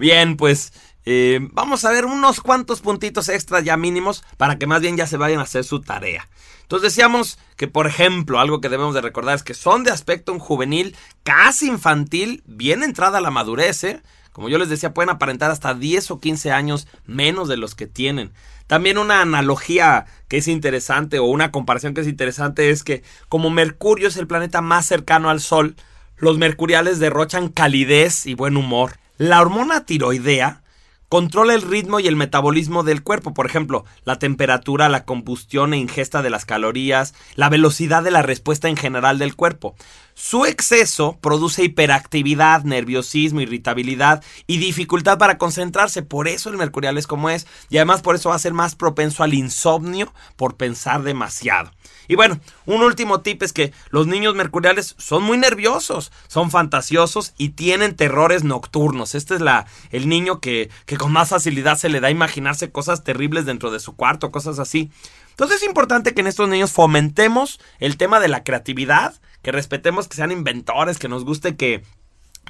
Bien, pues eh, vamos a ver unos cuantos puntitos extras ya mínimos para que más bien ya se vayan a hacer su tarea. Entonces decíamos que, por ejemplo, algo que debemos de recordar es que son de aspecto juvenil casi infantil, bien entrada a la madurez, ¿eh? Como yo les decía, pueden aparentar hasta 10 o 15 años menos de los que tienen. También una analogía que es interesante o una comparación que es interesante es que como Mercurio es el planeta más cercano al Sol, los mercuriales derrochan calidez y buen humor. La hormona tiroidea Controla el ritmo y el metabolismo del cuerpo, por ejemplo, la temperatura, la combustión e ingesta de las calorías, la velocidad de la respuesta en general del cuerpo. Su exceso produce hiperactividad, nerviosismo, irritabilidad y dificultad para concentrarse. Por eso el mercurial es como es. Y además por eso va a ser más propenso al insomnio por pensar demasiado. Y bueno, un último tip es que los niños mercuriales son muy nerviosos, son fantasiosos y tienen terrores nocturnos. Este es la, el niño que, que con más facilidad se le da a imaginarse cosas terribles dentro de su cuarto, cosas así. Entonces es importante que en estos niños fomentemos el tema de la creatividad, que respetemos que sean inventores, que nos guste que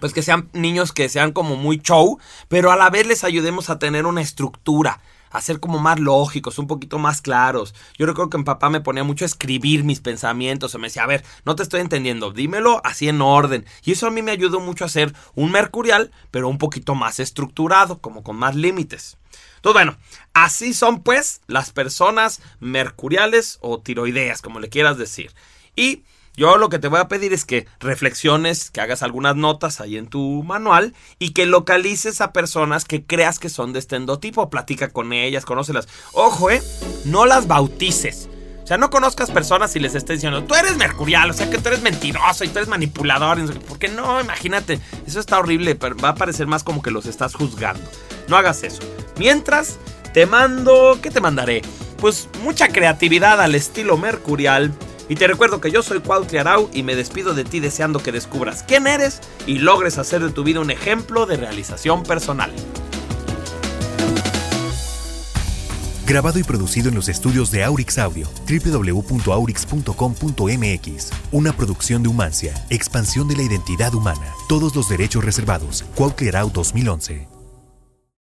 pues que sean niños que sean como muy show, pero a la vez les ayudemos a tener una estructura, a ser como más lógicos, un poquito más claros. Yo recuerdo que mi papá me ponía mucho a escribir mis pensamientos, o me decía, a ver, no te estoy entendiendo, dímelo así en orden. Y eso a mí me ayudó mucho a ser un mercurial, pero un poquito más estructurado, como con más límites. Entonces, bueno, así son pues las personas mercuriales o tiroideas, como le quieras decir. Y yo lo que te voy a pedir es que reflexiones, que hagas algunas notas ahí en tu manual y que localices a personas que creas que son de este endotipo. Platica con ellas, conócelas. Ojo, eh, no las bautices. O sea, no conozcas personas y les estés diciendo, tú eres mercurial, o sea que tú eres mentiroso y tú eres manipulador. Porque no, imagínate, eso está horrible, pero va a parecer más como que los estás juzgando. No hagas eso. Mientras, te mando, ¿qué te mandaré? Pues mucha creatividad al estilo mercurial y te recuerdo que yo soy Cuautli Arau y me despido de ti deseando que descubras quién eres y logres hacer de tu vida un ejemplo de realización personal. Grabado y producido en los estudios de Aurix Audio, www.aurix.com.mx. Una producción de Humancia, expansión de la identidad humana. Todos los derechos reservados. Cuautli Arau 2011.